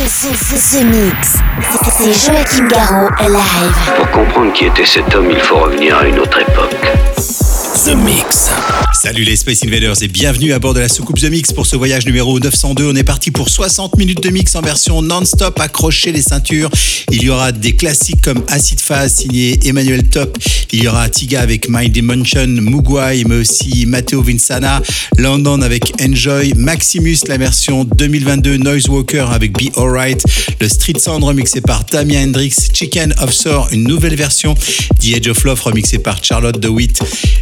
The, the, the, the Mix. C'est Joachim Garraud live. Pour comprendre qui était cet homme, il faut revenir à une autre époque. The Mix. Salut les Space Invaders et bienvenue à bord de la soucoupe The Mix pour ce voyage numéro 902. On est parti pour 60 minutes de mix en version non-stop. Accrochez les ceintures. Il y aura des classiques comme Acid Phase signé Emmanuel Top. Il y aura Tiga avec My Dimension, Mugwai, mais aussi Matteo Vincana, London avec Enjoy, Maximus, la version 2022 Noise Walker avec Be Alright, le Street Sound remixé par Damien Hendrix, Chicken of Sour, une nouvelle version, The Edge of Love remixé par Charlotte DeWitt,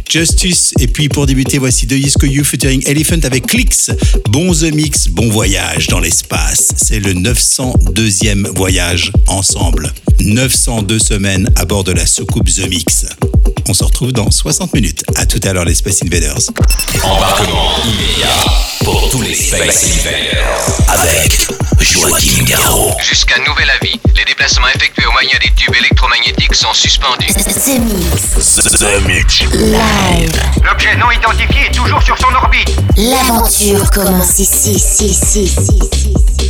Justice, et puis pour débuter, voici The Disco You featuring Elephant avec Clicks. Bon The Mix, bon voyage dans l'espace. C'est le 902e voyage ensemble. 902 semaines à bord de la soucoupe The Mix. On se retrouve dans 60 minutes. À tout à l'heure les Space Invaders. Embarquement immédiat pour tous les Space Invaders avec Joachim Garraud. Jusqu'à nouvel avis, les déplacements effectués au moyen des tubes électromagnétiques sont suspendus. The Mix. The Mix. Live. L'objet non identifié est toujours sur son orbite. L'aventure commence ici, ici, ici, ici, ici,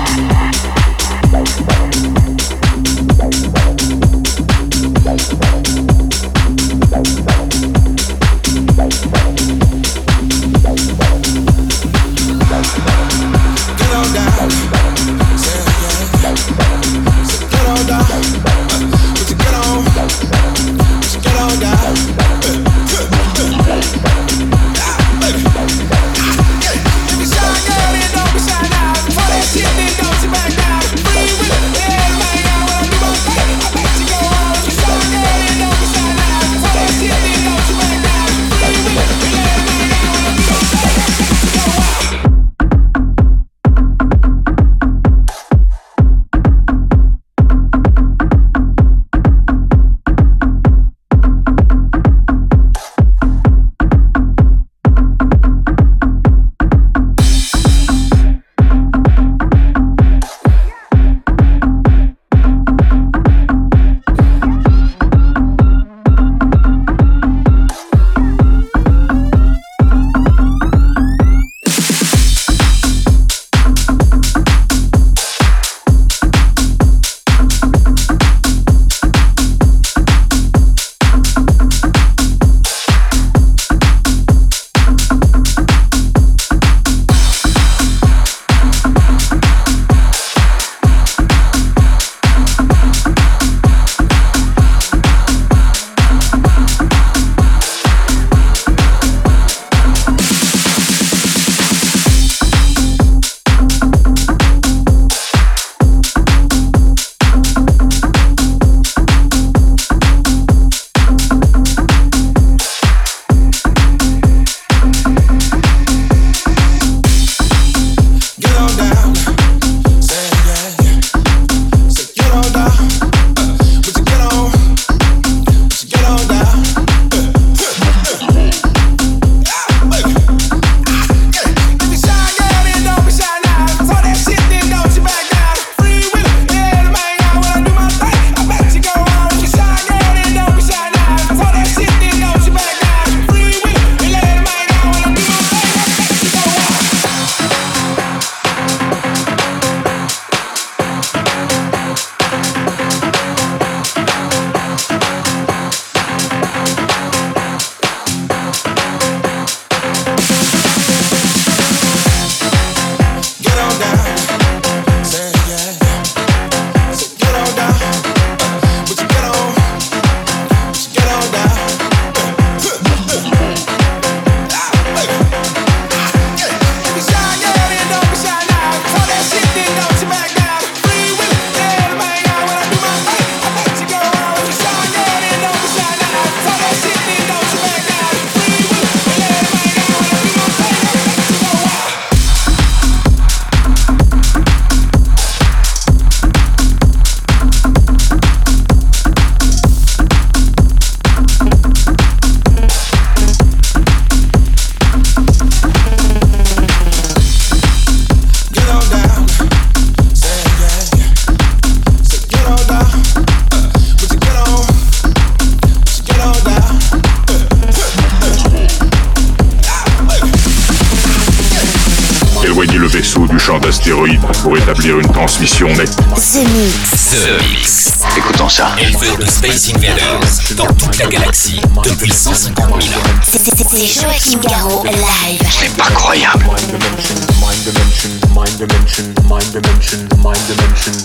Soy pour établir une transmission nette. The Mix. The Mix. Écoutons ça. Éleveur de Space Invaders dans toute la galaxie depuis 150 000 ans. C'est- c'est- C'est Joachim Garraud live. C'est pas croyable. mind dimension, mind dimension, mind dimension, mind dimension,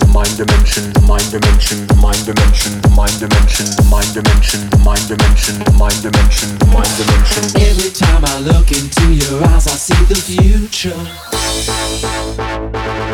mind dimension, mind dimension, mind dimension, mind dimension, mind dimension, mind dimension, mind dimension, mind dimension. Every time I look into your eyes, I see the future.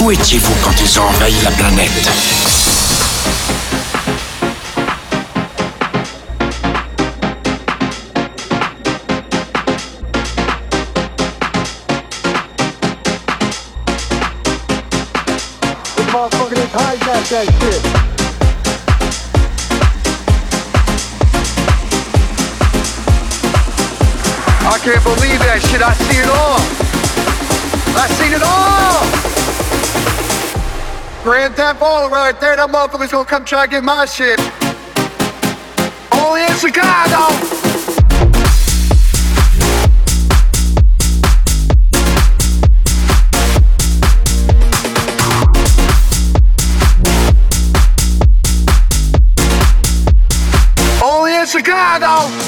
Où étiez-vous quand ils ont envahi la planète they that shit. I can't believe that shit. I see it all. I seen it all. Grand Theft Auto right there. That motherfucker's gonna come try to get my shit. Only in Chicago. Only in Chicago!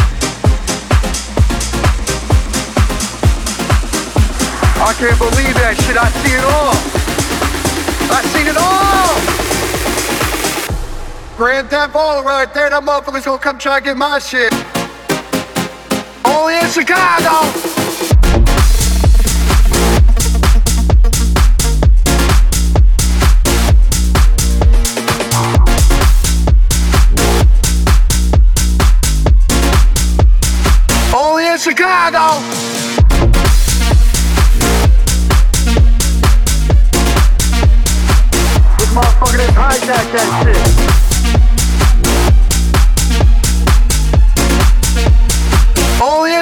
can't believe that shit. I see it all. I seen it all. Grand Theft Auto right there. That motherfucker's gonna come try to get my shit. Only in Chicago. Only in Chicago.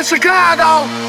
Chicago.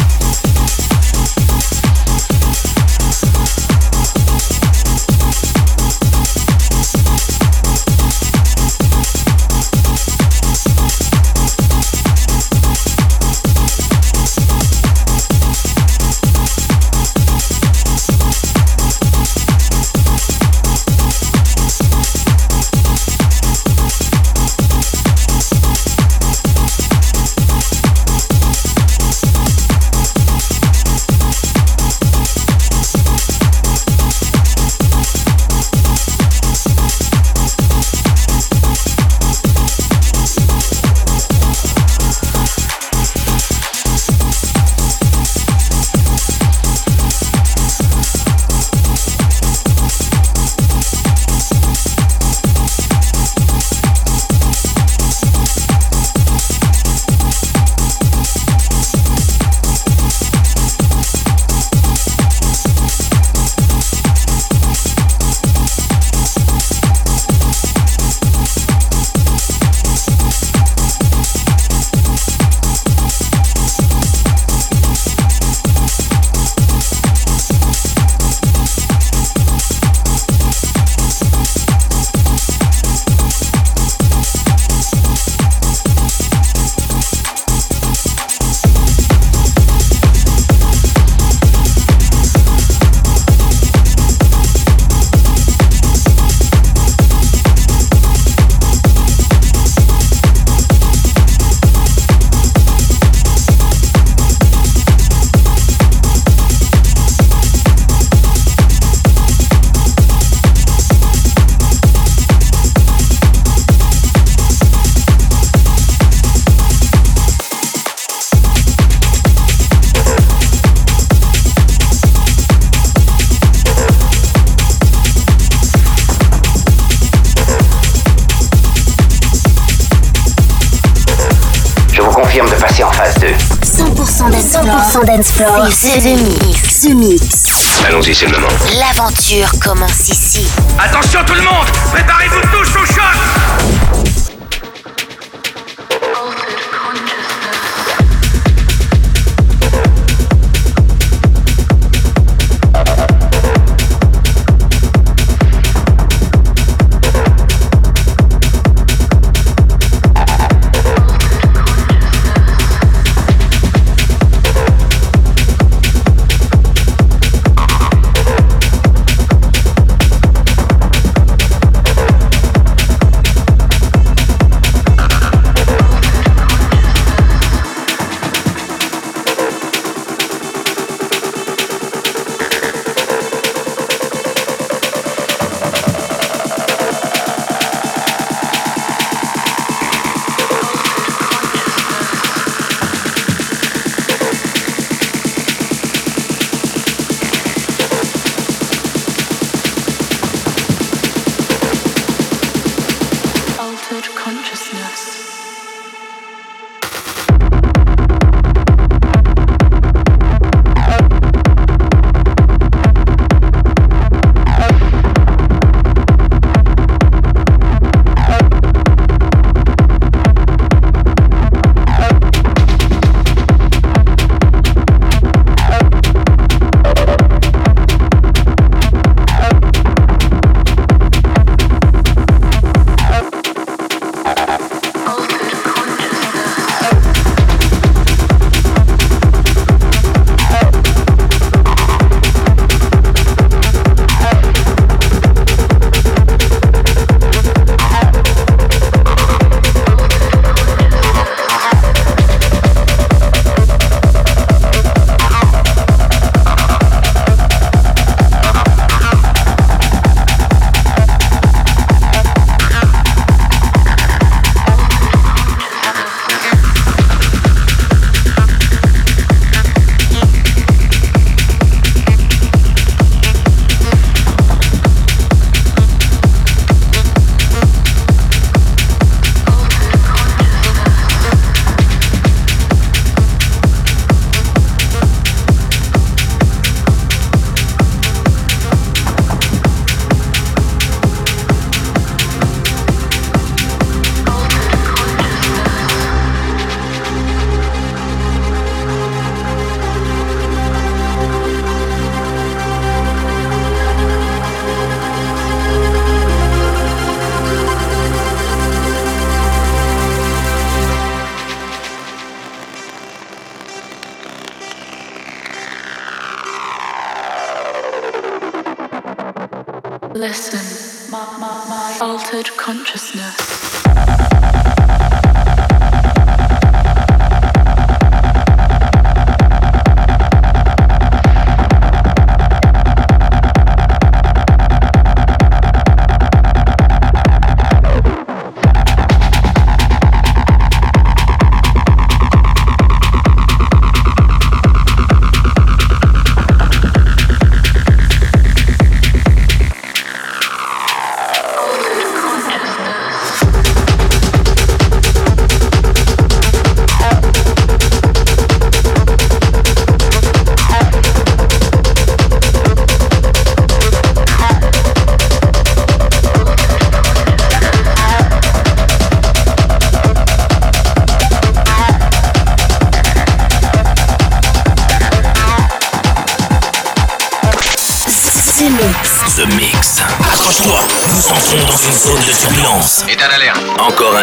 C'est The Mix. The Mix. Allons-y, c'est le moment. L'aventure commence ici. Attention tout le monde Préparez-vous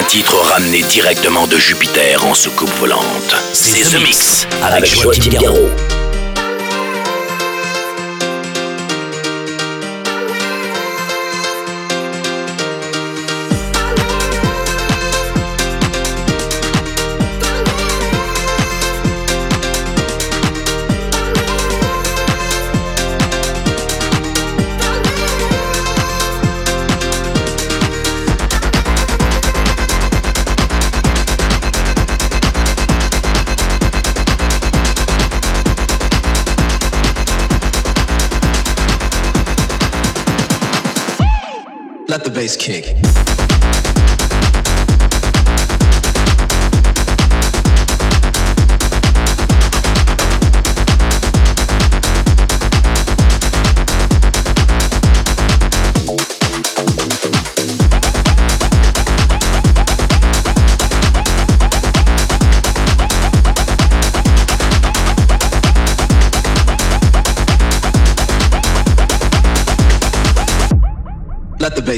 titre ramené directement de Jupiter en soucoupe volante. C'est The Mix avec Joachim Garraud. Kick.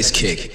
Bass kick.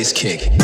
always kick.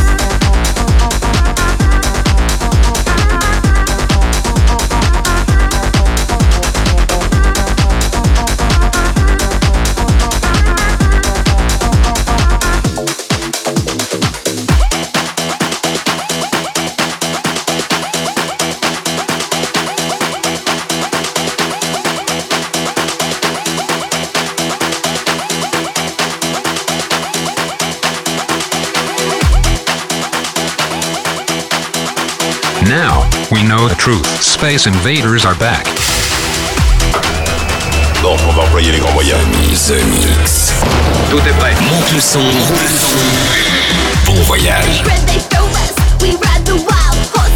Space Invaders are back. Donc, on va employer les grands moyens. The Mix. Tout est prêt. Monte le son. Bon voyage. We ride the wild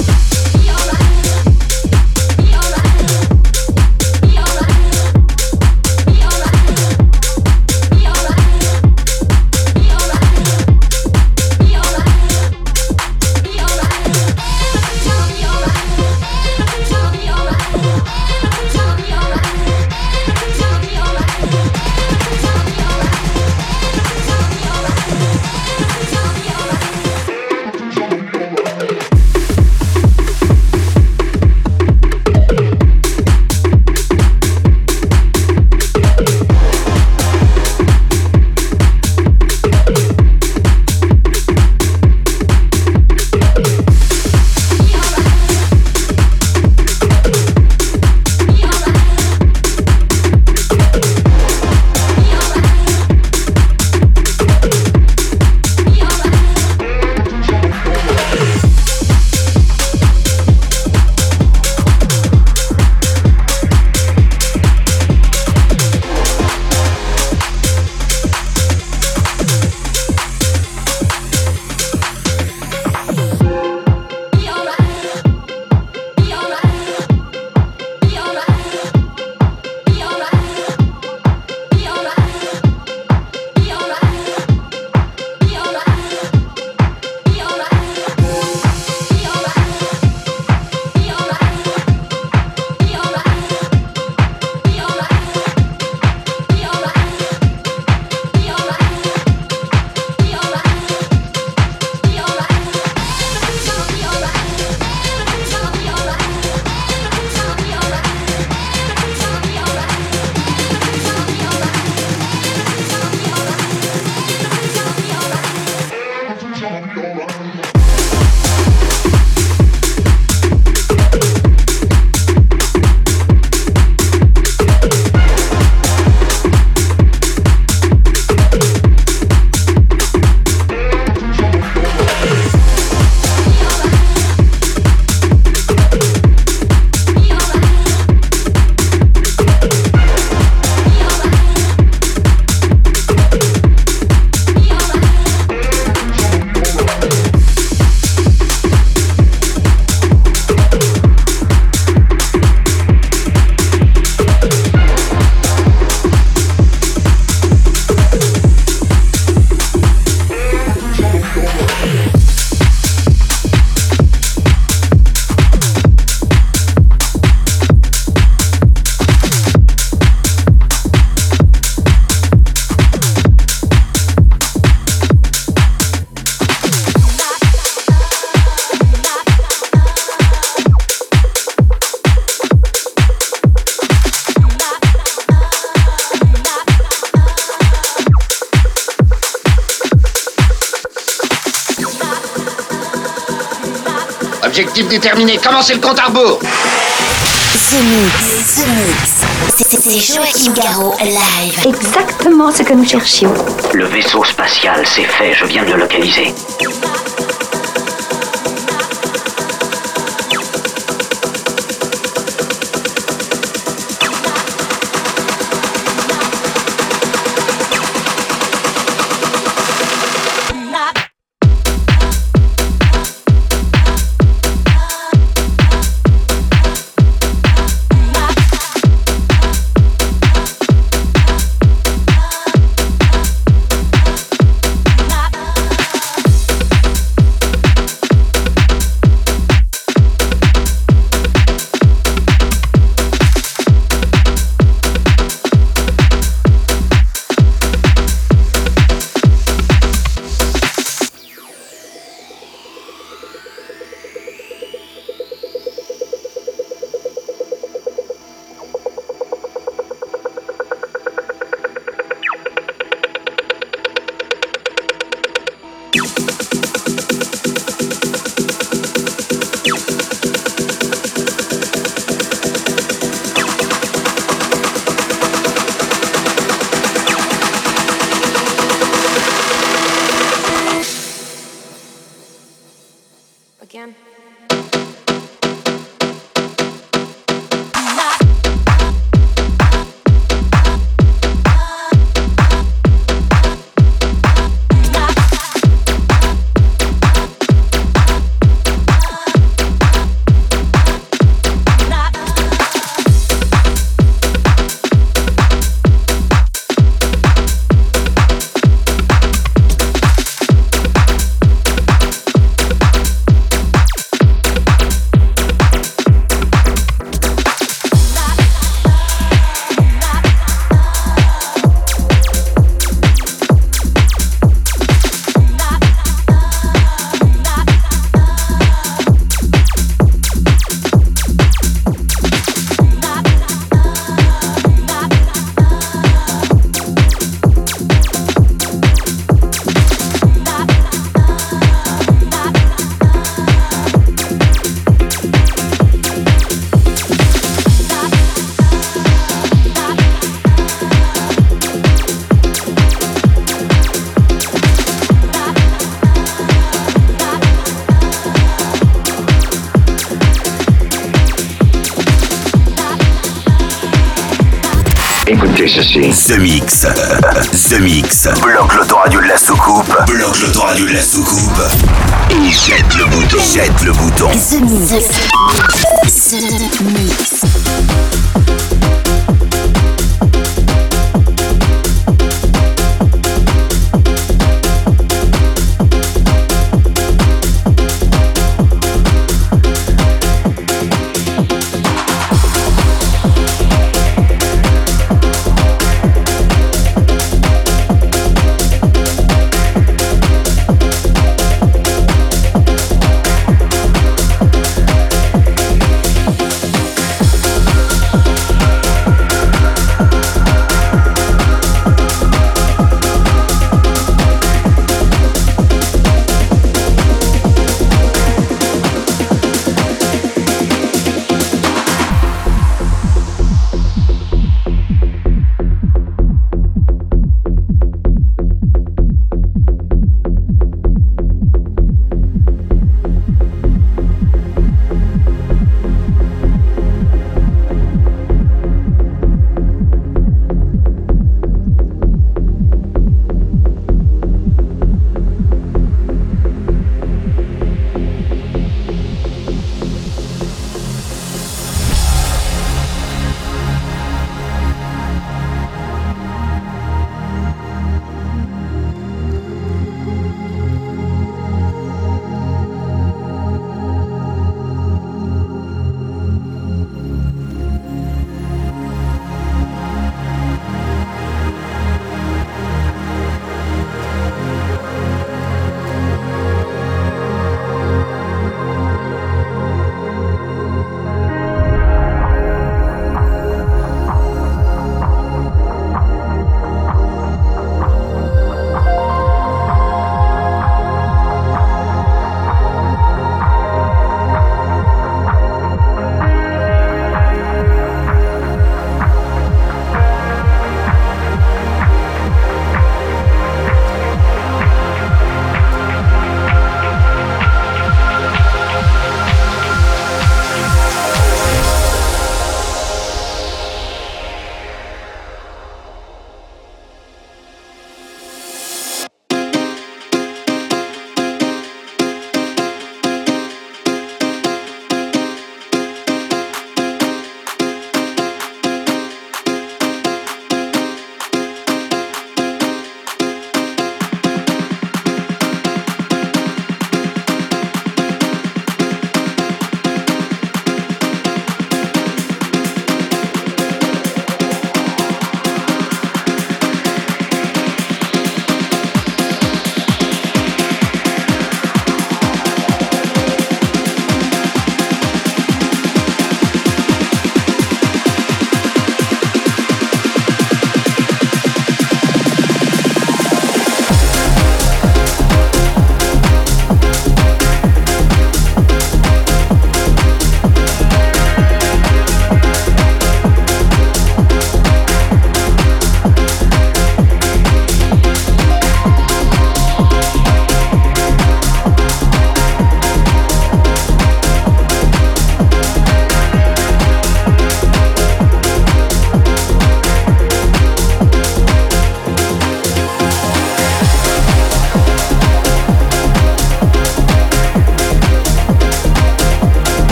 Objectif déterminé, commencez le compte à rebours? The Mix, The Mix. C'est Joachim Garraud live. Exactement ce que nous cherchions. Le vaisseau spatial, c'est fait, je viens de le localiser.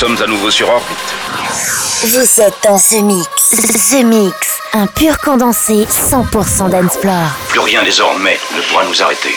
Sommes à nouveau sur orbite. Vous êtes dans The Mix. The Mix, un pur condensé 100% d'Ensplore. Plus rien désormais ne pourra nous arrêter.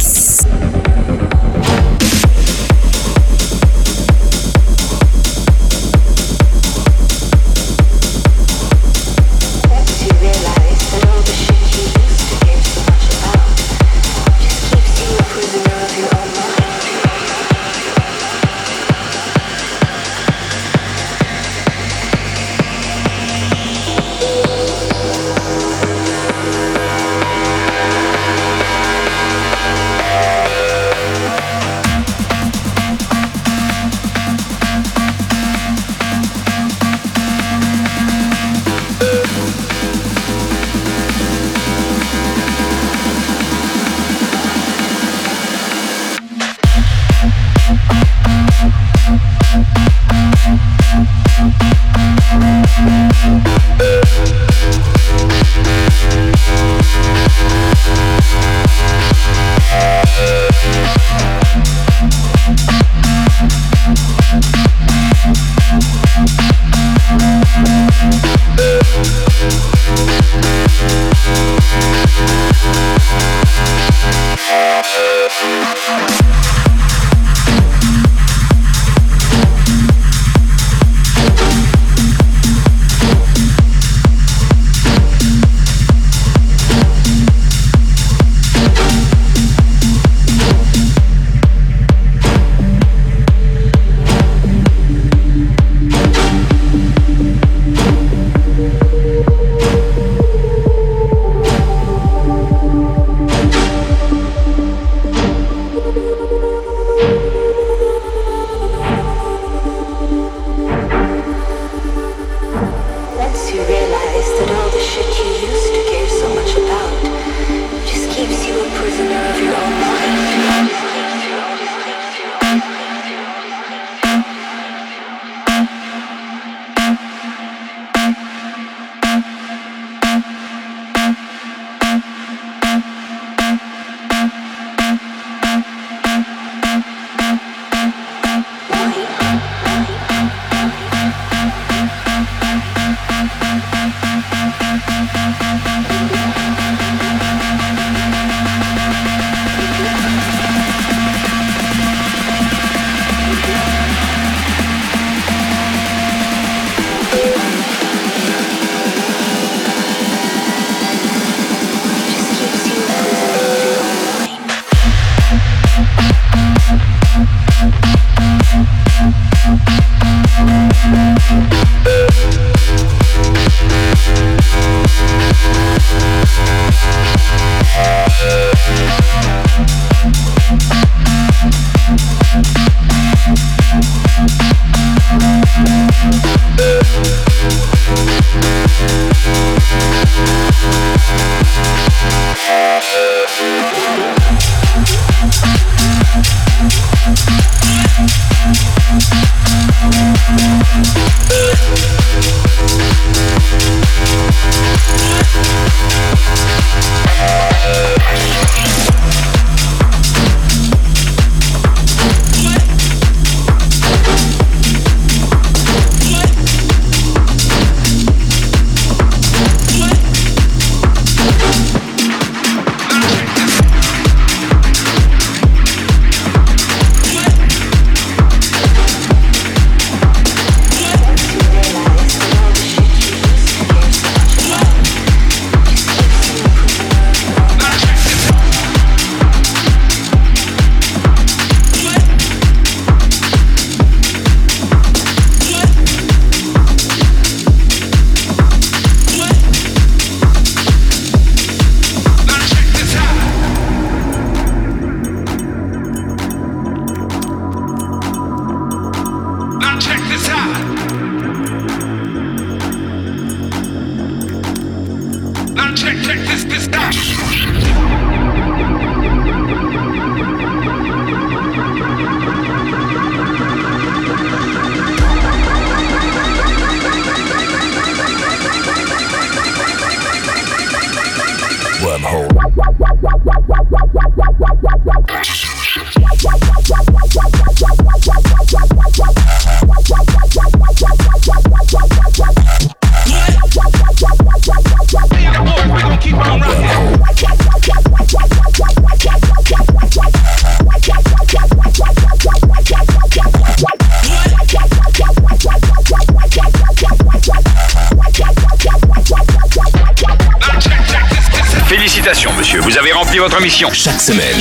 Vous avez rempli votre mission. Chaque semaine,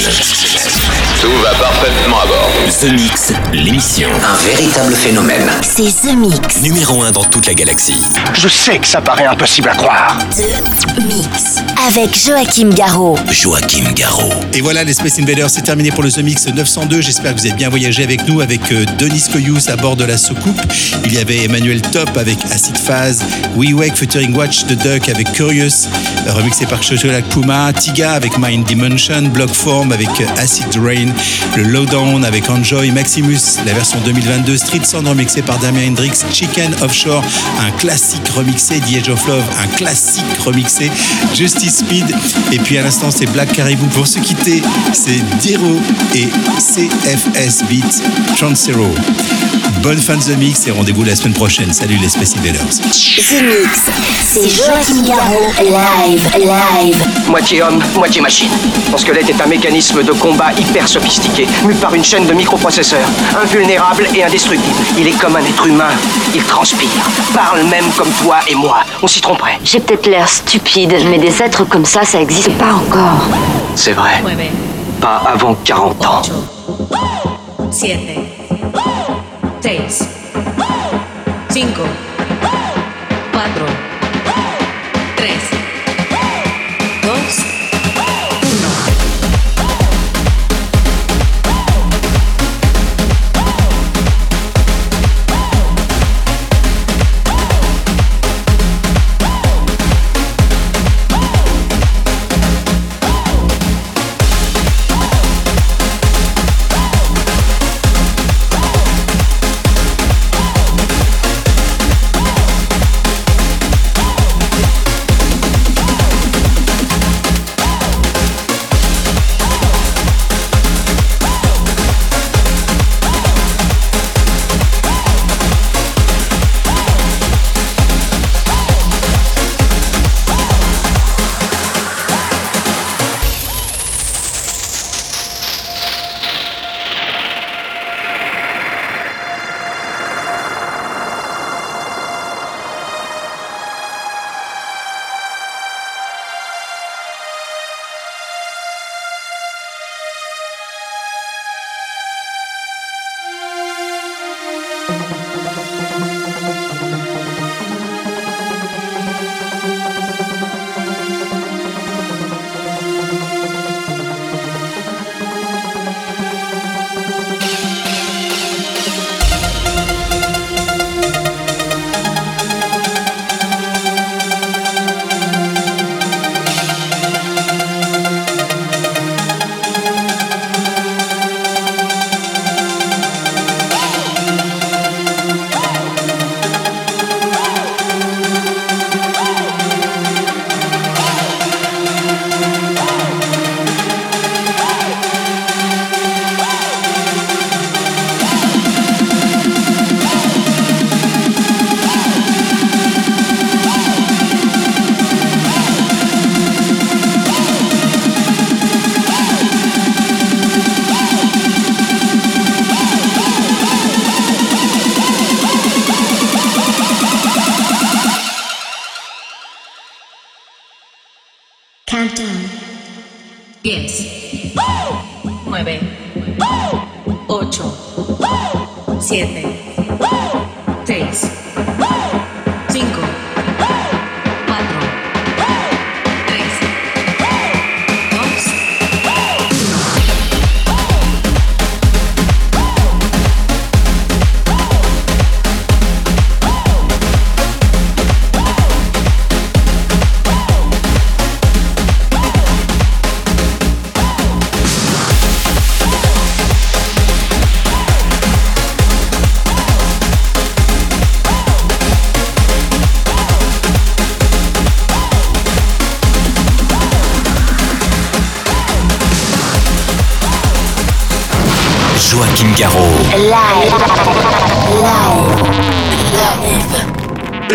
Tout va parfaitement à bord. The Mix, l'émission. Un véritable phénomène. C'est The Mix. Numéro 1 dans toute la galaxie. Je sais que ça paraît impossible à croire. The Mix. Avec Joachim Garraud. Joachim Garraud. Et voilà, les Space Invaders, c'est terminé pour le The Mix 902. J'espère que vous avez bien voyagé avec nous, avec euh, Denis Koyous à bord de la soucoupe. Il y avait Emmanuel Top avec Acid Phase, We Wake featuring Watch the Duck avec Curious, remixé par Chocholat Puma, Tiga avec Mind Dimension, Block Form avec Acid Rain, le Lowdown avec Enjoy, Maximus, la version 2022, Street Sound remixé par Damien Hendrix, Chicken Offshore, un classique remixé, The Edge of Love, un classique remixé, Justice Speed, et puis à l'instant c'est Black Caribou. Pour se quitter, c'est Diro et CFS Beat Transero. Bonne fin de The Mix et rendez-vous la semaine prochaine. Salut les Space Invaders. The Mix. C'est Joachim Garraud. Live. Live. Moitié homme, moitié machine. Son squelette est un mécanisme de combat hyper sophistiqué, mu par une chaîne de microprocesseurs, invulnérable et indestructible. Il est comme un être humain. Il transpire, parle même comme toi et moi. On s'y tromperait. J'ai peut-être l'air stupide, mais des êtres comme ça, ça existe pas encore. C'est vrai. Pas avant 40 ans. 7, 6, 5,